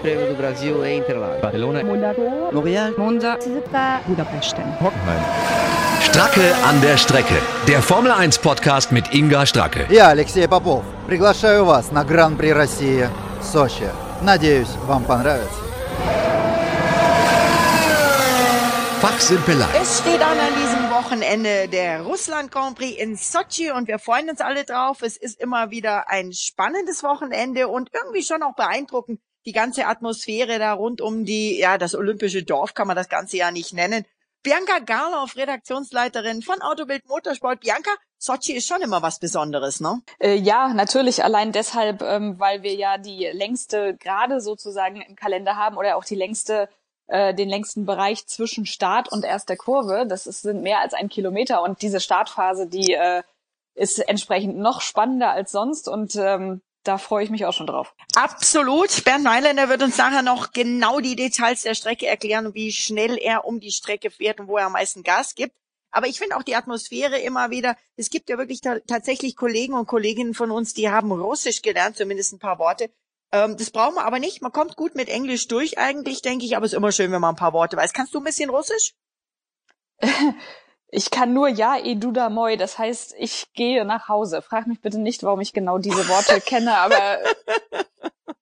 Prêmio do Brasil em Interlagos. Barcelona, Monaco, L'Oréal, Monza, Budapest. Hockenheim. Stracke an der Strecke. Der Formel 1 Podcast mit Inga Stracke. Я Алексей Попов. Приглашаю вас на Гран-при России Сочи. Надеюсь, вам понравится. Fachsimpelei. Es steht an an diesem Wochenende der Russland Grand Prix in Sochi und wir freuen uns alle drauf. Es ist immer wieder ein spannendes Wochenende und irgendwie schon auch beeindruckend. die ganze Atmosphäre da rund um die, ja, das olympische Dorf kann man das Ganze ja nicht nennen. Bianca Garloff, Redaktionsleiterin von Autobild Motorsport. Bianca, Sochi ist schon immer was Besonderes, ne? Äh, ja, natürlich. Allein deshalb, ähm, weil wir ja die längste Gerade sozusagen im Kalender haben oder auch die längste äh, den längsten Bereich zwischen Start und erster Kurve. Das ist, sind mehr als ein Kilometer und diese Startphase, die äh, ist entsprechend noch spannender als sonst und ähm, da freue ich mich auch schon drauf. Absolut. Bernd Mailänder wird uns nachher noch genau die Details der Strecke erklären, wie schnell er um die Strecke fährt und wo er am meisten Gas gibt. Aber ich finde auch die Atmosphäre immer wieder, es gibt ja wirklich ta tatsächlich Kollegen und Kolleginnen von uns, die haben Russisch gelernt, zumindest ein paar Worte. Ähm, das brauchen wir aber nicht. Man kommt gut mit Englisch durch eigentlich, denke ich, aber es ist immer schön, wenn man ein paar Worte weiß. Kannst du ein bisschen Russisch? Ich kann nur ja, eduda moi, das heißt, ich gehe nach Hause. Frag mich bitte nicht, warum ich genau diese Worte kenne, aber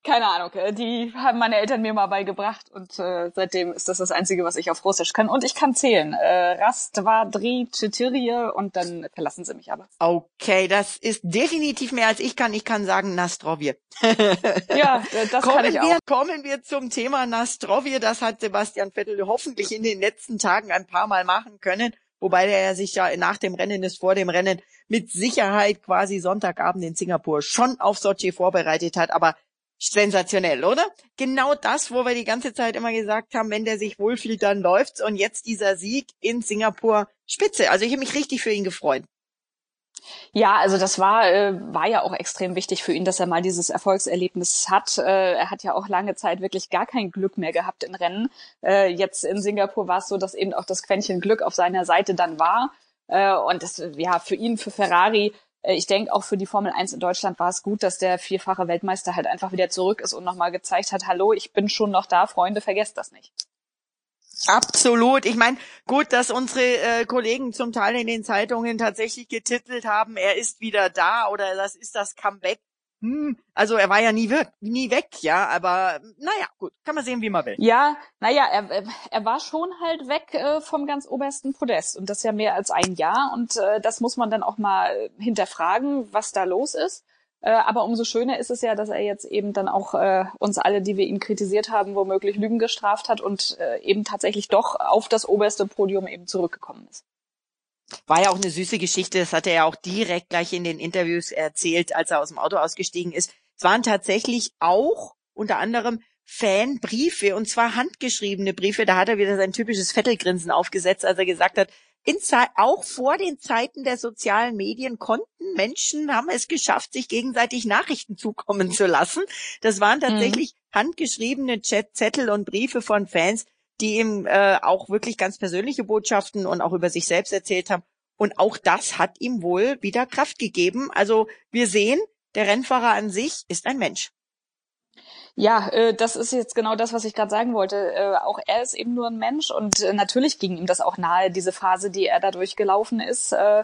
keine Ahnung, äh, die haben meine Eltern mir mal beigebracht und äh, seitdem ist das das Einzige, was ich auf Russisch kann. Und ich kann zählen. Äh, Rast, dva, dri, čtyři und dann verlassen sie mich aber. Okay, das ist definitiv mehr als ich kann. Ich kann sagen Nastrovje. Ja, äh, das kommen kann ich auch. Wir, kommen wir zum Thema Nastrovje. Das hat Sebastian Vettel hoffentlich in den letzten Tagen ein paar Mal machen können. Wobei er sich ja nach dem Rennen ist, vor dem Rennen mit Sicherheit quasi Sonntagabend in Singapur schon auf Sochi vorbereitet hat. Aber sensationell, oder? Genau das, wo wir die ganze Zeit immer gesagt haben, wenn der sich wohlfühlt, dann läuft's. Und jetzt dieser Sieg in Singapur, spitze. Also ich habe mich richtig für ihn gefreut. Ja, also das war äh, war ja auch extrem wichtig für ihn, dass er mal dieses Erfolgserlebnis hat. Äh, er hat ja auch lange Zeit wirklich gar kein Glück mehr gehabt in Rennen. Äh, jetzt in Singapur war es so, dass eben auch das Quäntchen Glück auf seiner Seite dann war. Äh, und das ja für ihn, für Ferrari, äh, ich denke auch für die Formel 1 in Deutschland war es gut, dass der vierfache Weltmeister halt einfach wieder zurück ist und nochmal gezeigt hat, hallo, ich bin schon noch da, Freunde, vergesst das nicht. Absolut. Ich meine, gut, dass unsere äh, Kollegen zum Teil in den Zeitungen tatsächlich getitelt haben, er ist wieder da oder das ist das Comeback. Hm, also er war ja nie weg, nie weg, ja, aber naja, gut, kann man sehen, wie man will. Ja, naja, er, er war schon halt weg äh, vom ganz obersten Podest und das ja mehr als ein Jahr und äh, das muss man dann auch mal hinterfragen, was da los ist. Äh, aber umso schöner ist es ja, dass er jetzt eben dann auch äh, uns alle, die wir ihn kritisiert haben, womöglich Lügen gestraft hat und äh, eben tatsächlich doch auf das oberste Podium eben zurückgekommen ist. War ja auch eine süße Geschichte, das hat er ja auch direkt gleich in den Interviews erzählt, als er aus dem Auto ausgestiegen ist. Es waren tatsächlich auch unter anderem Fanbriefe und zwar handgeschriebene Briefe. Da hat er wieder sein typisches Vettelgrinsen aufgesetzt, als er gesagt hat, auch vor den Zeiten der sozialen Medien konnten Menschen, haben es geschafft, sich gegenseitig Nachrichten zukommen zu lassen. Das waren tatsächlich mhm. handgeschriebene Chat Zettel und Briefe von Fans, die ihm äh, auch wirklich ganz persönliche Botschaften und auch über sich selbst erzählt haben. Und auch das hat ihm wohl wieder Kraft gegeben. Also wir sehen, der Rennfahrer an sich ist ein Mensch. Ja, äh, das ist jetzt genau das, was ich gerade sagen wollte. Äh, auch er ist eben nur ein Mensch und äh, natürlich ging ihm das auch nahe, diese Phase, die er da durchgelaufen ist. Äh,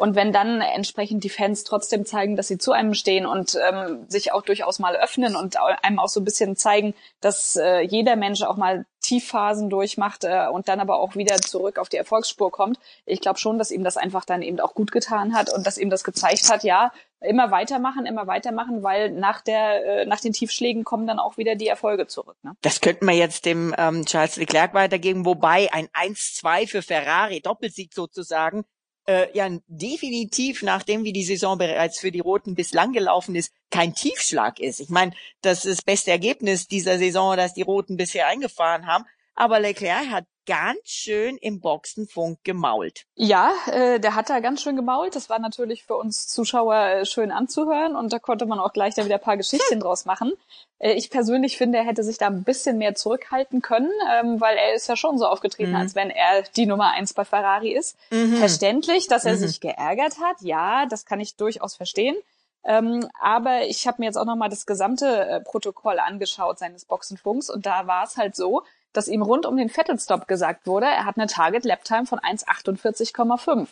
und wenn dann entsprechend die Fans trotzdem zeigen, dass sie zu einem stehen und ähm, sich auch durchaus mal öffnen und einem auch so ein bisschen zeigen, dass äh, jeder Mensch auch mal Tiefphasen durchmacht äh, und dann aber auch wieder zurück auf die Erfolgsspur kommt. Ich glaube schon, dass ihm das einfach dann eben auch gut getan hat und dass ihm das gezeigt hat, ja, immer weitermachen, immer weitermachen, weil nach der äh, nach den Tiefschlägen kommen dann auch wieder die Erfolge zurück. Ne? Das könnten wir jetzt dem ähm, Charles Leclerc weitergeben, wobei ein 1-2 für Ferrari, Doppelsieg sozusagen, äh, ja definitiv, nachdem wie die Saison bereits für die Roten bislang gelaufen ist, kein Tiefschlag ist. Ich meine, das ist das beste Ergebnis dieser Saison, das die Roten bisher eingefahren haben. Aber Leclerc hat ganz schön im Boxenfunk gemault. Ja, äh, der hat da ganz schön gemault. Das war natürlich für uns Zuschauer äh, schön anzuhören und da konnte man auch gleich da wieder ein paar Geschichten draus machen. Äh, ich persönlich finde, er hätte sich da ein bisschen mehr zurückhalten können, ähm, weil er ist ja schon so aufgetreten, mhm. als wenn er die Nummer eins bei Ferrari ist. Mhm. Verständlich, dass er mhm. sich geärgert hat. Ja, das kann ich durchaus verstehen. Ähm, aber ich habe mir jetzt auch nochmal das gesamte äh, Protokoll angeschaut seines Boxenfunks und da war es halt so, dass ihm rund um den Vettelstop gesagt wurde, er hat eine Target Laptime von 1,48,5.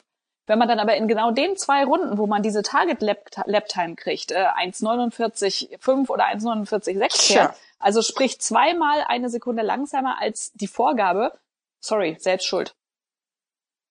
Wenn man dann aber in genau den zwei Runden, wo man diese Target Laptime kriegt, äh, 1,49,5 oder 1,49,6 fährt, also sprich zweimal eine Sekunde langsamer als die Vorgabe, sorry, selbst schuld.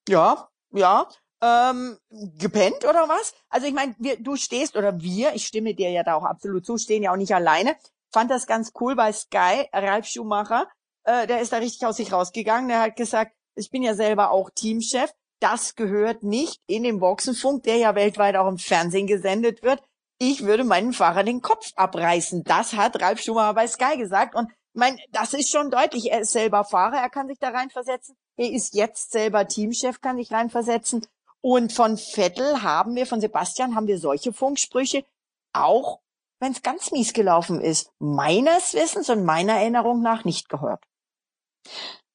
Ja, ja ähm, gepennt oder was? Also ich meine, du stehst oder wir, ich stimme dir ja da auch absolut zu, stehen ja auch nicht alleine. Fand das ganz cool bei Sky, Ralf Schumacher, äh, der ist da richtig aus sich rausgegangen. Der hat gesagt, ich bin ja selber auch Teamchef. Das gehört nicht in den Boxenfunk, der ja weltweit auch im Fernsehen gesendet wird. Ich würde meinen Fahrer den Kopf abreißen. Das hat Ralf Schumacher bei Sky gesagt. Und mein, das ist schon deutlich. Er ist selber Fahrer, er kann sich da reinversetzen. Er ist jetzt selber Teamchef, kann sich reinversetzen. Und von Vettel haben wir, von Sebastian haben wir solche Funksprüche, auch wenn es ganz mies gelaufen ist, meines Wissens und meiner Erinnerung nach nicht gehört.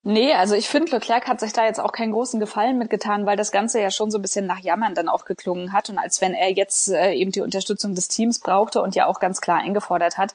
Nee, also ich finde, Leclerc hat sich da jetzt auch keinen großen Gefallen mitgetan, weil das Ganze ja schon so ein bisschen nach Jammern dann auch geklungen hat und als wenn er jetzt äh, eben die Unterstützung des Teams brauchte und ja auch ganz klar eingefordert hat.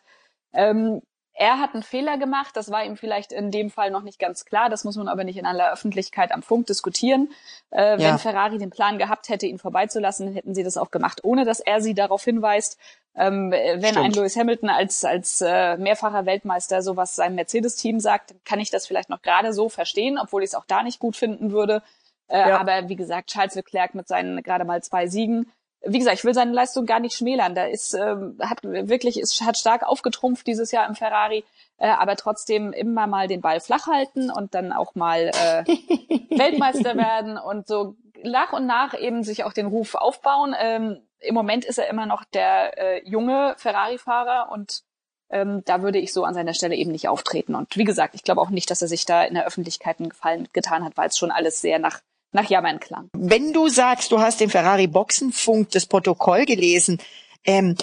Ähm, er hat einen Fehler gemacht, das war ihm vielleicht in dem Fall noch nicht ganz klar, das muss man aber nicht in aller Öffentlichkeit am Funk diskutieren. Äh, ja. Wenn Ferrari den Plan gehabt hätte, ihn vorbeizulassen, dann hätten sie das auch gemacht, ohne dass er sie darauf hinweist. Ähm, wenn Stimmt. ein Lewis Hamilton als, als äh, mehrfacher Weltmeister sowas seinem Mercedes-Team sagt, kann ich das vielleicht noch gerade so verstehen, obwohl ich es auch da nicht gut finden würde. Äh, ja. Aber wie gesagt, Charles Leclerc mit seinen gerade mal zwei Siegen, wie gesagt, ich will seine Leistung gar nicht schmälern. Da ist, ähm, hat wirklich, ist, hat stark aufgetrumpft dieses Jahr im Ferrari, äh, aber trotzdem immer mal den Ball flach halten und dann auch mal äh, Weltmeister werden und so nach und nach eben sich auch den Ruf aufbauen. Ähm, Im Moment ist er immer noch der äh, junge Ferrari-Fahrer und ähm, da würde ich so an seiner Stelle eben nicht auftreten. Und wie gesagt, ich glaube auch nicht, dass er sich da in der Öffentlichkeit einen Gefallen getan hat, weil es schon alles sehr nach nach Jammern klang. Wenn du sagst, du hast den Ferrari Boxenfunk das Protokoll gelesen, ähm,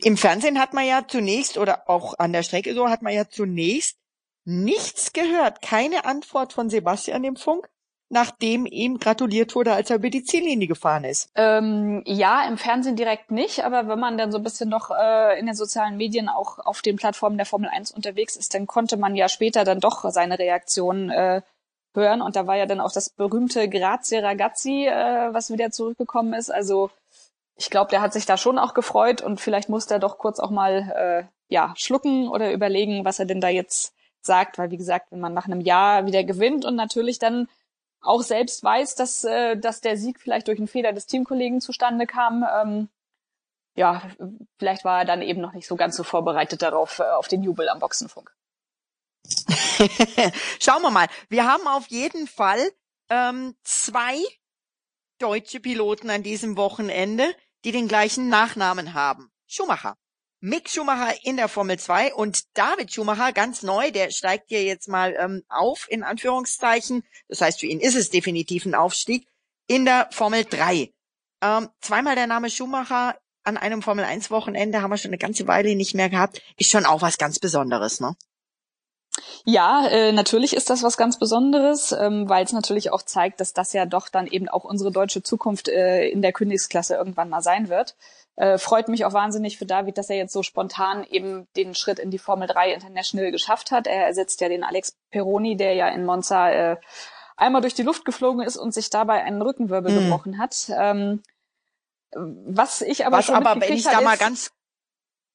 im Fernsehen hat man ja zunächst oder auch an der Strecke so hat man ja zunächst nichts gehört, keine Antwort von Sebastian im Funk, nachdem ihm gratuliert wurde, als er über die Ziellinie gefahren ist. Ähm, ja, im Fernsehen direkt nicht, aber wenn man dann so ein bisschen noch äh, in den sozialen Medien auch auf den Plattformen der Formel 1 unterwegs ist, dann konnte man ja später dann doch seine Reaktion äh, hören. Und da war ja dann auch das berühmte Grazie Ragazzi, äh, was wieder zurückgekommen ist. Also ich glaube, der hat sich da schon auch gefreut und vielleicht musste er doch kurz auch mal äh, ja schlucken oder überlegen, was er denn da jetzt sagt, weil wie gesagt, wenn man nach einem Jahr wieder gewinnt und natürlich dann auch selbst weiß, dass, äh, dass der Sieg vielleicht durch einen Fehler des Teamkollegen zustande kam, ähm, ja, vielleicht war er dann eben noch nicht so ganz so vorbereitet darauf, äh, auf den Jubel am Boxenfunk. Schauen wir mal. Wir haben auf jeden Fall ähm, zwei deutsche Piloten an diesem Wochenende, die den gleichen Nachnamen haben. Schumacher. Mick Schumacher in der Formel 2 und David Schumacher, ganz neu, der steigt hier jetzt mal ähm, auf, in Anführungszeichen. Das heißt, für ihn ist es definitiv ein Aufstieg in der Formel 3. Ähm, zweimal der Name Schumacher an einem Formel 1 Wochenende haben wir schon eine ganze Weile nicht mehr gehabt. Ist schon auch was ganz Besonderes, ne? Ja, äh, natürlich ist das was ganz Besonderes, ähm, weil es natürlich auch zeigt, dass das ja doch dann eben auch unsere deutsche Zukunft äh, in der Königsklasse irgendwann mal sein wird. Äh, freut mich auch wahnsinnig für David, dass er jetzt so spontan eben den Schritt in die Formel 3 International geschafft hat. Er ersetzt ja den Alex Peroni, der ja in Monza äh, einmal durch die Luft geflogen ist und sich dabei einen Rückenwirbel mhm. gebrochen hat. Ähm, was ich aber was schon aber wenn ich da mal ganz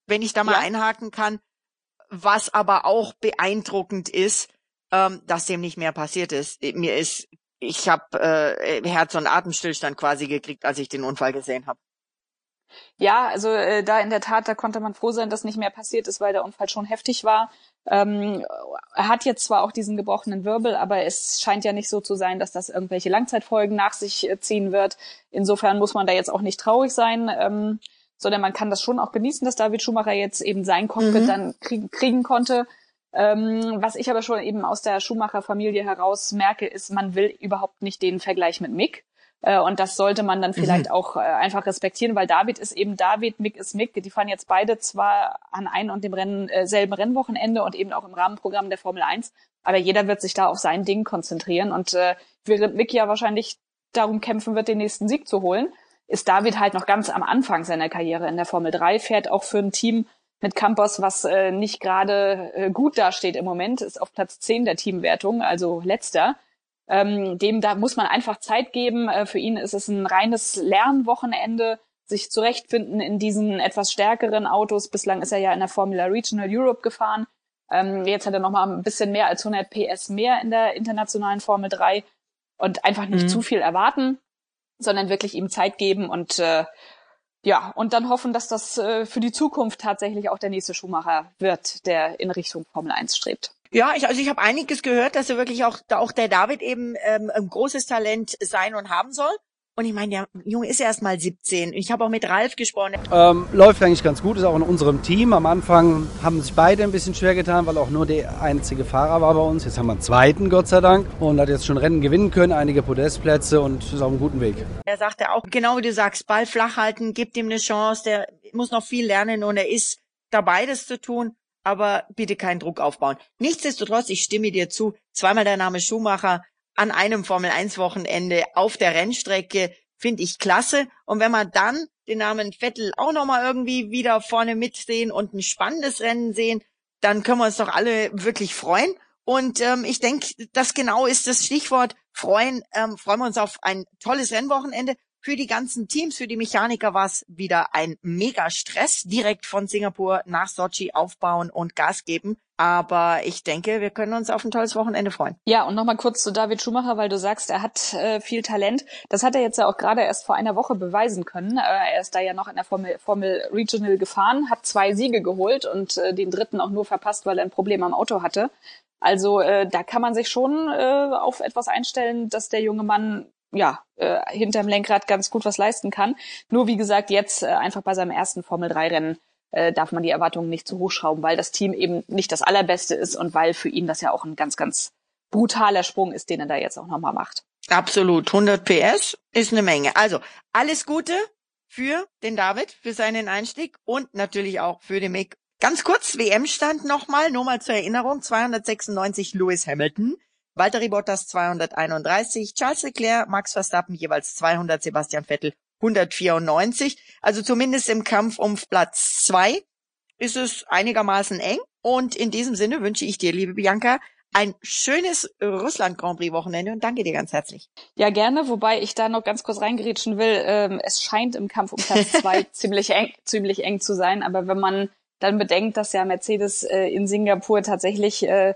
wenn ich da mal ja? einhaken kann, was aber auch beeindruckend ist, ähm, dass dem nicht mehr passiert ist. Mir ist, ich habe äh, Herz- und Atemstillstand quasi gekriegt, als ich den Unfall gesehen habe. Ja, also äh, da in der Tat, da konnte man froh sein, dass nicht mehr passiert ist, weil der Unfall schon heftig war. Ähm, er hat jetzt zwar auch diesen gebrochenen Wirbel, aber es scheint ja nicht so zu sein, dass das irgendwelche Langzeitfolgen nach sich äh, ziehen wird. Insofern muss man da jetzt auch nicht traurig sein. Ähm, sondern man kann das schon auch genießen, dass David Schumacher jetzt eben sein Cockpit mhm. dann krieg kriegen konnte. Ähm, was ich aber schon eben aus der Schumacher-Familie heraus merke, ist, man will überhaupt nicht den Vergleich mit Mick. Äh, und das sollte man dann vielleicht mhm. auch äh, einfach respektieren, weil David ist eben David, Mick ist Mick. Die fahren jetzt beide zwar an einem und dem Rennen, äh, selben Rennwochenende und eben auch im Rahmenprogramm der Formel 1, aber jeder wird sich da auf sein Ding konzentrieren. Und äh, während Mick ja wahrscheinlich darum kämpfen wird, den nächsten Sieg zu holen, ist David halt noch ganz am Anfang seiner Karriere in der Formel 3, fährt auch für ein Team mit Campos, was äh, nicht gerade äh, gut dasteht im Moment, ist auf Platz 10 der Teamwertung, also letzter. Ähm, dem da muss man einfach Zeit geben. Äh, für ihn ist es ein reines Lernwochenende, sich zurechtfinden in diesen etwas stärkeren Autos. Bislang ist er ja in der Formula Regional Europe gefahren. Ähm, jetzt hat er noch mal ein bisschen mehr als 100 PS mehr in der internationalen Formel 3 und einfach nicht mhm. zu viel erwarten, sondern wirklich ihm Zeit geben und äh, ja, und dann hoffen, dass das äh, für die Zukunft tatsächlich auch der nächste Schuhmacher wird, der in Richtung Formel 1 strebt. Ja, ich, also ich habe einiges gehört, dass er wirklich auch, auch der David eben ähm, ein großes Talent sein und haben soll. Und ich meine, der Junge ist erst mal 17. Ich habe auch mit Ralf gesprochen. Ähm, läuft eigentlich ganz gut, ist auch in unserem Team. Am Anfang haben sich beide ein bisschen schwer getan, weil auch nur der einzige Fahrer war bei uns. Jetzt haben wir einen zweiten, Gott sei Dank, und hat jetzt schon Rennen gewinnen können, einige Podestplätze und ist auf einem guten Weg. Er sagte auch, genau wie du sagst, Ball flach halten, gibt ihm eine Chance, der muss noch viel lernen und er ist dabei, das zu tun, aber bitte keinen Druck aufbauen. Nichtsdestotrotz, ich stimme dir zu, zweimal der Name Schumacher, an einem Formel-1-Wochenende auf der Rennstrecke finde ich klasse. Und wenn man dann den Namen Vettel auch nochmal irgendwie wieder vorne mitsehen und ein spannendes Rennen sehen, dann können wir uns doch alle wirklich freuen. Und ähm, ich denke, das genau ist das Stichwort freuen. Ähm, freuen wir uns auf ein tolles Rennwochenende. Für die ganzen Teams, für die Mechaniker war es wieder ein mega Stress, direkt von Singapur nach Sochi aufbauen und Gas geben. Aber ich denke, wir können uns auf ein tolles Wochenende freuen. Ja, und nochmal kurz zu David Schumacher, weil du sagst, er hat äh, viel Talent. Das hat er jetzt ja auch gerade erst vor einer Woche beweisen können. Äh, er ist da ja noch in der Formel, Formel Regional gefahren, hat zwei Siege geholt und äh, den dritten auch nur verpasst, weil er ein Problem am Auto hatte. Also äh, da kann man sich schon äh, auf etwas einstellen, dass der junge Mann ja, äh, hinterm Lenkrad ganz gut was leisten kann. Nur wie gesagt, jetzt äh, einfach bei seinem ersten Formel-3-Rennen äh, darf man die Erwartungen nicht zu hoch schrauben, weil das Team eben nicht das allerbeste ist und weil für ihn das ja auch ein ganz, ganz brutaler Sprung ist, den er da jetzt auch nochmal macht. Absolut. 100 PS ist eine Menge. Also alles Gute für den David, für seinen Einstieg und natürlich auch für den Mick. Ganz kurz, WM-Stand nochmal, nur mal zur Erinnerung, 296 Lewis Hamilton, Valtteri Bottas 231, Charles Leclerc, Max Verstappen jeweils 200, Sebastian Vettel 194. Also zumindest im Kampf um Platz zwei ist es einigermaßen eng. Und in diesem Sinne wünsche ich dir, liebe Bianca, ein schönes Russland Grand Prix Wochenende und danke dir ganz herzlich. Ja, gerne, wobei ich da noch ganz kurz reingerätschen will. Ähm, es scheint im Kampf um Platz zwei ziemlich eng, ziemlich eng zu sein, aber wenn man dann bedenkt, dass ja Mercedes äh, in Singapur tatsächlich äh,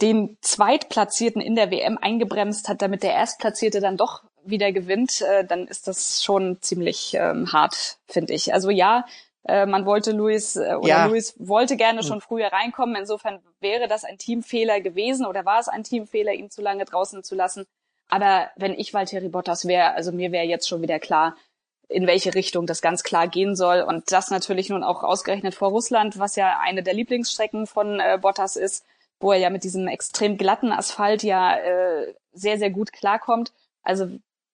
den Zweitplatzierten in der WM eingebremst hat, damit der Erstplatzierte dann doch wieder gewinnt, äh, dann ist das schon ziemlich ähm, hart, finde ich. Also ja, äh, man wollte Luis äh, oder ja. Luis wollte gerne schon früher reinkommen. Insofern wäre das ein Teamfehler gewesen oder war es ein Teamfehler, ihn zu lange draußen zu lassen. Aber wenn ich Valtteri Bottas wäre, also mir wäre jetzt schon wieder klar, in welche Richtung das ganz klar gehen soll. Und das natürlich nun auch ausgerechnet vor Russland, was ja eine der Lieblingsstrecken von äh, Bottas ist wo er ja mit diesem extrem glatten Asphalt ja äh, sehr, sehr gut klarkommt. Also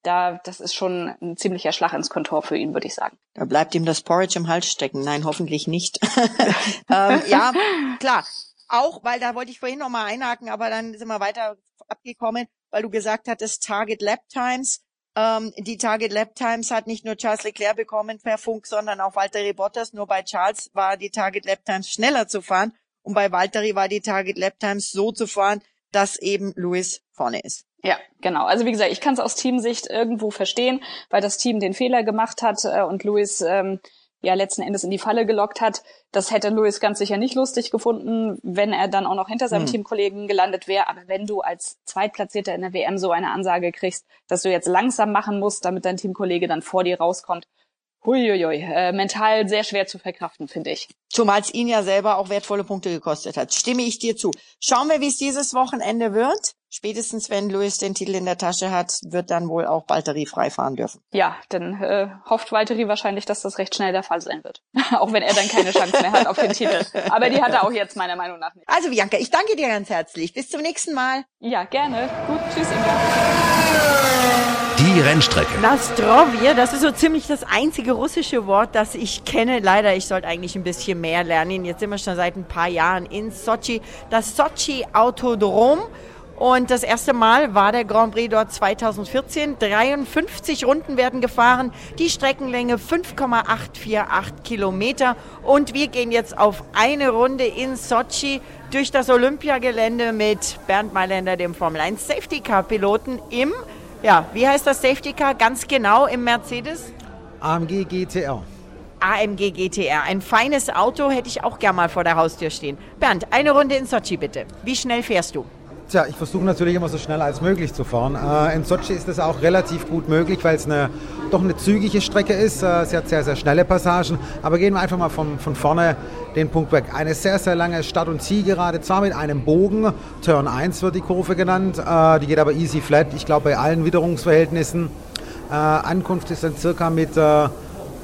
da, das ist schon ein ziemlicher Schlag ins Kontor für ihn, würde ich sagen. Da bleibt ihm das Porridge im Hals stecken. Nein, hoffentlich nicht. ähm, ja, klar. Auch, weil da wollte ich vorhin noch mal einhaken, aber dann sind wir weiter abgekommen, weil du gesagt hattest, Target Lap Times. Ähm, die Target Lap Times hat nicht nur Charles Leclerc bekommen per Funk, sondern auch Walter Bottas. Nur bei Charles war die Target Lap Times schneller zu fahren. Und bei Valtteri war die Target Lap Times so zu fahren, dass eben Lewis vorne ist. Ja, genau. Also wie gesagt, ich kann es aus Teamsicht irgendwo verstehen, weil das Team den Fehler gemacht hat äh, und Lewis ähm, ja letzten Endes in die Falle gelockt hat. Das hätte Lewis ganz sicher nicht lustig gefunden, wenn er dann auch noch hinter seinem hm. Teamkollegen gelandet wäre. Aber wenn du als Zweitplatzierter in der WM so eine Ansage kriegst, dass du jetzt langsam machen musst, damit dein Teamkollege dann vor dir rauskommt, Huiuiui, äh, mental sehr schwer zu verkraften, finde ich. Zumal es ihn ja selber auch wertvolle Punkte gekostet hat. Stimme ich dir zu. Schauen wir, wie es dieses Wochenende wird. Spätestens wenn Luis den Titel in der Tasche hat, wird dann wohl auch Valtteri frei fahren dürfen. Ja, dann äh, hofft Valtteri wahrscheinlich, dass das recht schnell der Fall sein wird. auch wenn er dann keine Chance mehr hat auf den Titel. Aber die hat er auch jetzt meiner Meinung nach nicht. Also Bianca, ich danke dir ganz herzlich. Bis zum nächsten Mal. Ja, gerne. Gut, tschüss Inga. Die Rennstrecke. Nastrovje, das ist so ziemlich das einzige russische Wort, das ich kenne. Leider, ich sollte eigentlich ein bisschen mehr lernen. Jetzt sind wir schon seit ein paar Jahren in Sochi. Das Sochi Autodrom. Und das erste Mal war der Grand Prix dort 2014. 53 Runden werden gefahren, die Streckenlänge 5,848 Kilometer. Und wir gehen jetzt auf eine Runde in Sochi durch das Olympiagelände mit Bernd Mailänder, dem Formel 1 Safety Car Piloten im, ja, wie heißt das Safety Car ganz genau im Mercedes? AMG GTR. AMG GTR. Ein feines Auto hätte ich auch gern mal vor der Haustür stehen. Bernd, eine Runde in Sochi bitte. Wie schnell fährst du? Tja, ich versuche natürlich immer so schnell als möglich zu fahren. Äh, in Sochi ist das auch relativ gut möglich, weil es eine, doch eine zügige Strecke ist. Äh, sie hat sehr, sehr schnelle Passagen. Aber gehen wir einfach mal von, von vorne den Punkt weg. Eine sehr, sehr lange Start- und Zielgerade, zwar mit einem Bogen. Turn 1 wird die Kurve genannt. Äh, die geht aber easy flat. Ich glaube, bei allen Witterungsverhältnissen. Äh, Ankunft ist dann circa mit äh,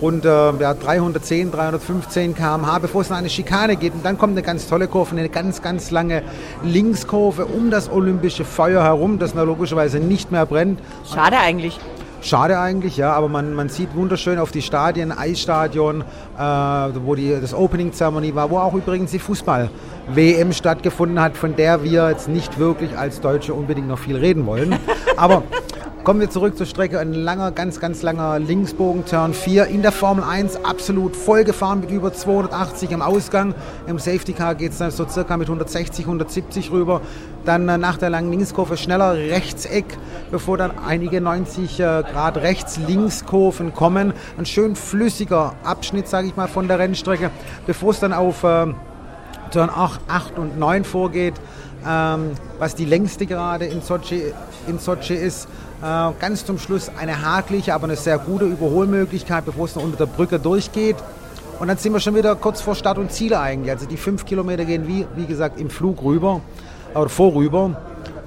rund ja, 310, 315 km/h, bevor es noch eine Schikane gibt. Und dann kommt eine ganz tolle Kurve, eine ganz, ganz lange Linkskurve um das olympische Feuer herum, das logischerweise nicht mehr brennt. Schade eigentlich. Schade eigentlich, ja, aber man, man sieht wunderschön auf die Stadien, Eisstadion, äh, wo die, das Opening-Zeremonie war, wo auch übrigens die Fußball-WM stattgefunden hat, von der wir jetzt nicht wirklich als Deutsche unbedingt noch viel reden wollen. Aber Kommen wir zurück zur Strecke. Ein langer, ganz, ganz langer Linksbogen, Turn 4. In der Formel 1 absolut voll gefahren mit über 280 am Ausgang. Im Safety Car geht es dann so circa mit 160, 170 rüber. Dann äh, nach der langen Linkskurve schneller Rechtseck, bevor dann einige 90 äh, Grad Rechts-Linkskurven kommen. Ein schön flüssiger Abschnitt, sage ich mal, von der Rennstrecke, bevor es dann auf äh, Turn 8, 8 und 9 vorgeht. Ähm, was die längste Gerade in Sochi, in Sochi ist. Äh, ganz zum Schluss eine hakliche, aber eine sehr gute Überholmöglichkeit, bevor es noch unter der Brücke durchgeht. Und dann sind wir schon wieder kurz vor Start und Ziel eigentlich. Also die fünf Kilometer gehen wie, wie gesagt im Flug rüber oder vorüber.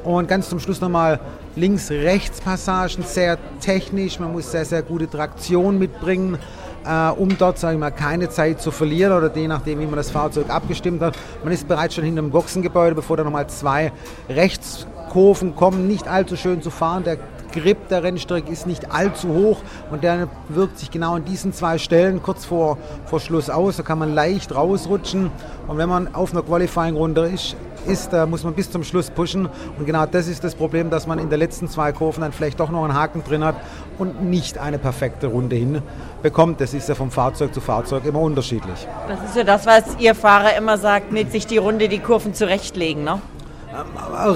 Und ganz zum Schluss nochmal Links-Rechts-Passagen, sehr technisch. Man muss sehr, sehr gute Traktion mitbringen, äh, um dort, sage ich mal, keine Zeit zu verlieren oder je nachdem, wie man das Fahrzeug abgestimmt hat. Man ist bereits schon hinter dem Boxengebäude, bevor da nochmal zwei Rechtskurven kommen. Nicht allzu schön zu fahren. Der Grip der Rennstrecke ist nicht allzu hoch und der wirkt sich genau an diesen zwei Stellen kurz vor, vor Schluss aus. Da kann man leicht rausrutschen und wenn man auf einer Qualifying-Runde ist, ist, da muss man bis zum Schluss pushen. Und genau das ist das Problem, dass man in den letzten zwei Kurven dann vielleicht doch noch einen Haken drin hat und nicht eine perfekte Runde hinbekommt. Das ist ja vom Fahrzeug zu Fahrzeug immer unterschiedlich. Das ist ja das, was Ihr Fahrer immer sagt, mit sich die Runde, die Kurven zurechtlegen, ne?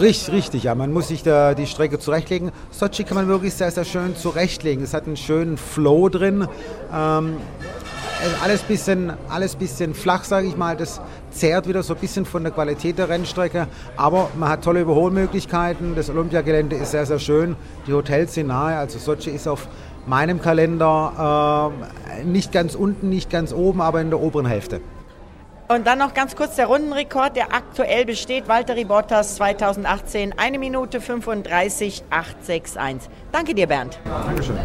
Richtig, richtig, ja. Man muss sich da die Strecke zurechtlegen. Sochi kann man wirklich sehr, sehr schön zurechtlegen. Es hat einen schönen Flow drin. Ähm, alles bisschen, alles bisschen flach, sage ich mal. Das zehrt wieder so ein bisschen von der Qualität der Rennstrecke. Aber man hat tolle Überholmöglichkeiten. Das Olympiagelände ist sehr, sehr schön. Die Hotels sind nahe. Also Sochi ist auf meinem Kalender äh, nicht ganz unten, nicht ganz oben, aber in der oberen Hälfte. Und dann noch ganz kurz der Rundenrekord, der aktuell besteht. Walter Bottas 2018, 1 Minute 35, 861. Danke dir, Bernd. Dankeschön.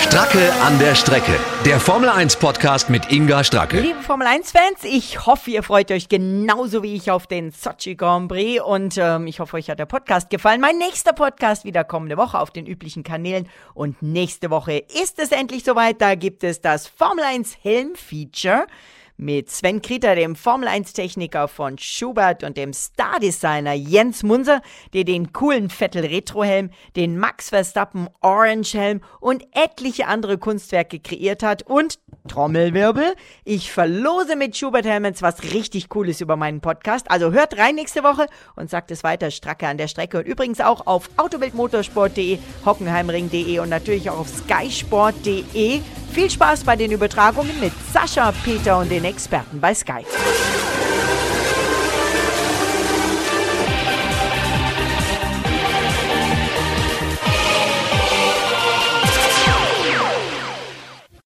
Stracke an der Strecke. Der Formel 1 Podcast mit Inga Stracke. Liebe Formel 1 Fans, ich hoffe, ihr freut euch genauso wie ich auf den Sochi Grand Prix und ähm, ich hoffe, euch hat der Podcast gefallen. Mein nächster Podcast wieder kommende Woche auf den üblichen Kanälen und nächste Woche ist es endlich soweit. Da gibt es das Formel 1 Helm Feature mit Sven Krieter, dem Formel-1-Techniker von Schubert und dem Star-Designer Jens Munser, der den coolen Vettel Retro-Helm, den Max Verstappen Orange-Helm und etliche andere Kunstwerke kreiert hat und Trommelwirbel, ich verlose mit Schubert Helmets was richtig Cooles über meinen Podcast. Also hört rein nächste Woche und sagt es weiter Stracke an der Strecke und übrigens auch auf autobildmotorsport.de, hockenheimring.de und natürlich auch auf skysport.de. Viel Spaß bei den Übertragungen mit Sascha, Peter und den Experten bei Sky.